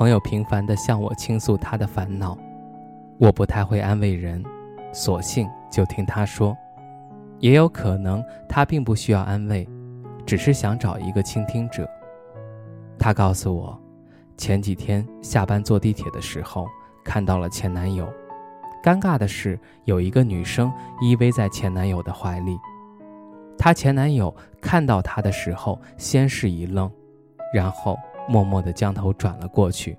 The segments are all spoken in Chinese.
朋友频繁地向我倾诉他的烦恼，我不太会安慰人，索性就听他说。也有可能他并不需要安慰，只是想找一个倾听者。他告诉我，前几天下班坐地铁的时候看到了前男友，尴尬的是有一个女生依偎在前男友的怀里，她前男友看到她的时候先是一愣，然后。默默地将头转了过去。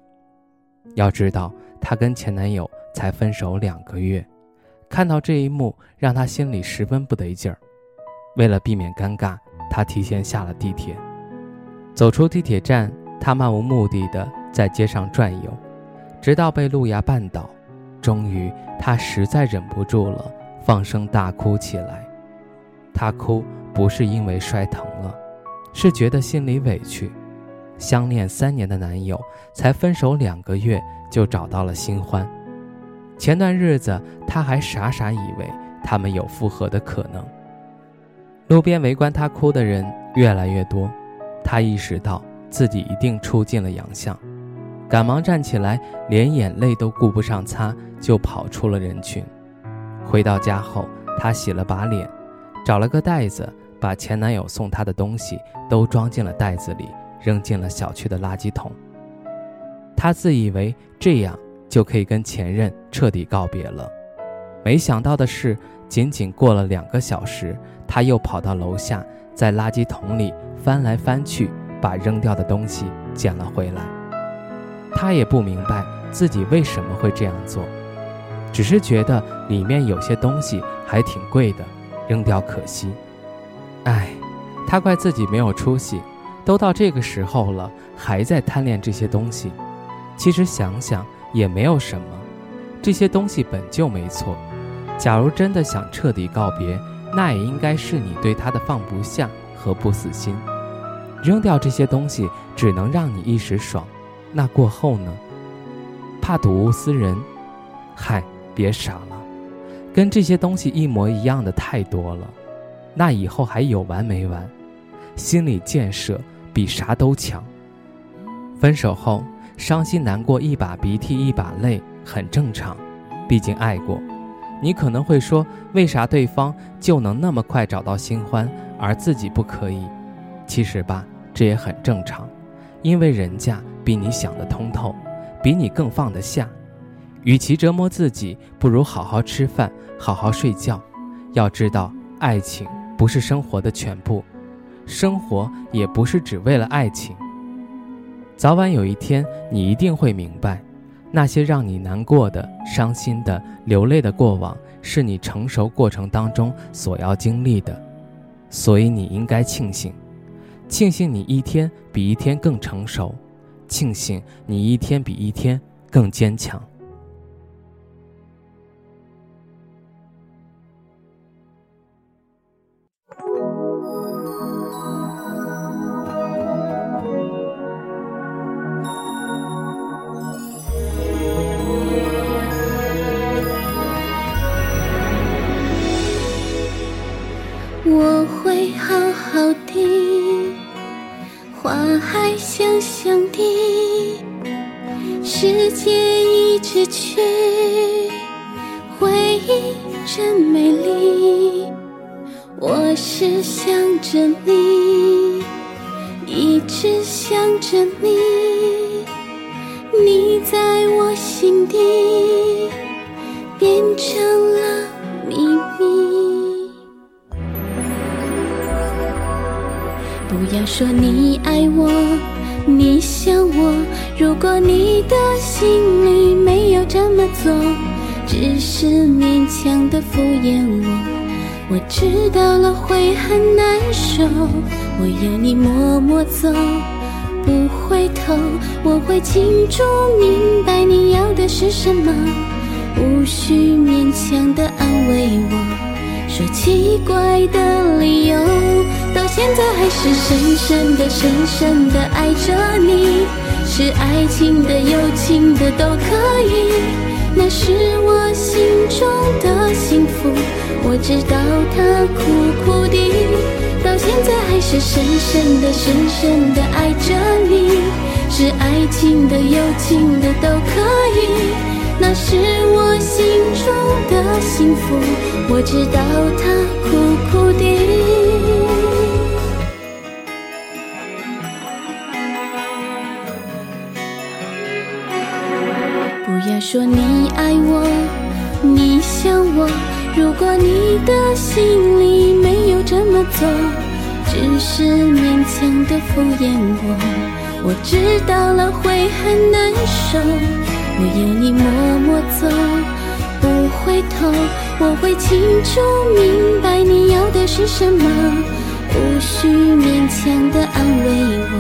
要知道，她跟前男友才分手两个月，看到这一幕，让她心里十分不得劲儿。为了避免尴尬，她提前下了地铁。走出地铁站，她漫无目的地在街上转悠，直到被路牙绊倒。终于，她实在忍不住了，放声大哭起来。她哭不是因为摔疼了，是觉得心里委屈。相恋三年的男友，才分手两个月就找到了新欢。前段日子，她还傻傻以为他们有复合的可能。路边围观她哭的人越来越多，她意识到自己一定出尽了洋相，赶忙站起来，连眼泪都顾不上擦，就跑出了人群。回到家后，她洗了把脸，找了个袋子，把前男友送她的东西都装进了袋子里。扔进了小区的垃圾桶。他自以为这样就可以跟前任彻底告别了，没想到的是，仅仅过了两个小时，他又跑到楼下，在垃圾桶里翻来翻去，把扔掉的东西捡了回来。他也不明白自己为什么会这样做，只是觉得里面有些东西还挺贵的，扔掉可惜。唉，他怪自己没有出息。都到这个时候了，还在贪恋这些东西，其实想想也没有什么，这些东西本就没错。假如真的想彻底告别，那也应该是你对他的放不下和不死心。扔掉这些东西只能让你一时爽，那过后呢？怕睹物思人，嗨，别傻了，跟这些东西一模一样的太多了，那以后还有完没完？心理建设。比啥都强。分手后，伤心难过，一把鼻涕一把泪，很正常。毕竟爱过。你可能会说，为啥对方就能那么快找到新欢，而自己不可以？其实吧，这也很正常，因为人家比你想得通透，比你更放得下。与其折磨自己，不如好好吃饭，好好睡觉。要知道，爱情不是生活的全部。生活也不是只为了爱情。早晚有一天，你一定会明白，那些让你难过的、伤心的、流泪的过往，是你成熟过程当中所要经历的。所以你应该庆幸，庆幸你一天比一天更成熟，庆幸你一天比一天更坚强。花还香香的，世界一直去，回忆真美丽。我是想着你，一直想着你，你在我心底变成说你爱我，你想我。如果你的心里没有这么做，只是勉强的敷衍我，我知道了会很难受。我要你默默走，不回头，我会清楚明白你要的是什么，无需勉强的安慰我，说奇怪的理由，到现在还是深深的、深深的爱着你，是爱情的、友情的都可以，那是我心中的幸福，我知道它苦苦的。到现在还是深深的、深深的爱着你，是爱情的、友情的都可以，那是我心中的幸福，我知道它苦苦的。不要说你爱我，你想我，如果你的心里没有这么做。只是勉强的敷衍我，我知道了会很难受。我要你默默走，不回头。我会清楚明白你要的是什么，无需勉强的安慰我，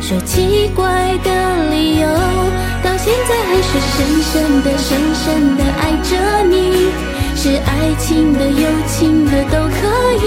说奇怪的理由。到现在还是深深的、深深的爱着你，是爱情的、友情的都可以。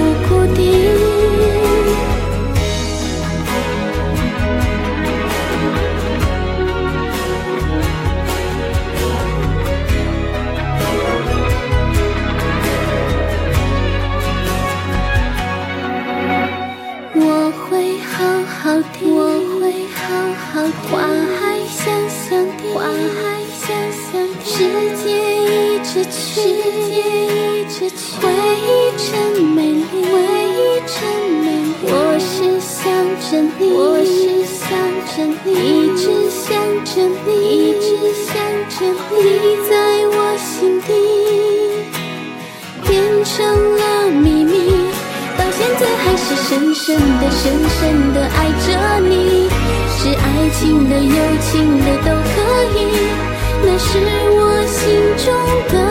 直去，时间一直去，回忆真美丽，回忆真美丽。我是想着你，我是想着你，一直想着你，一直想着你，你在我心底变成了秘密，到现在还是深深的、深深的爱着你。是爱情的、友情的都可以，那是我心中的。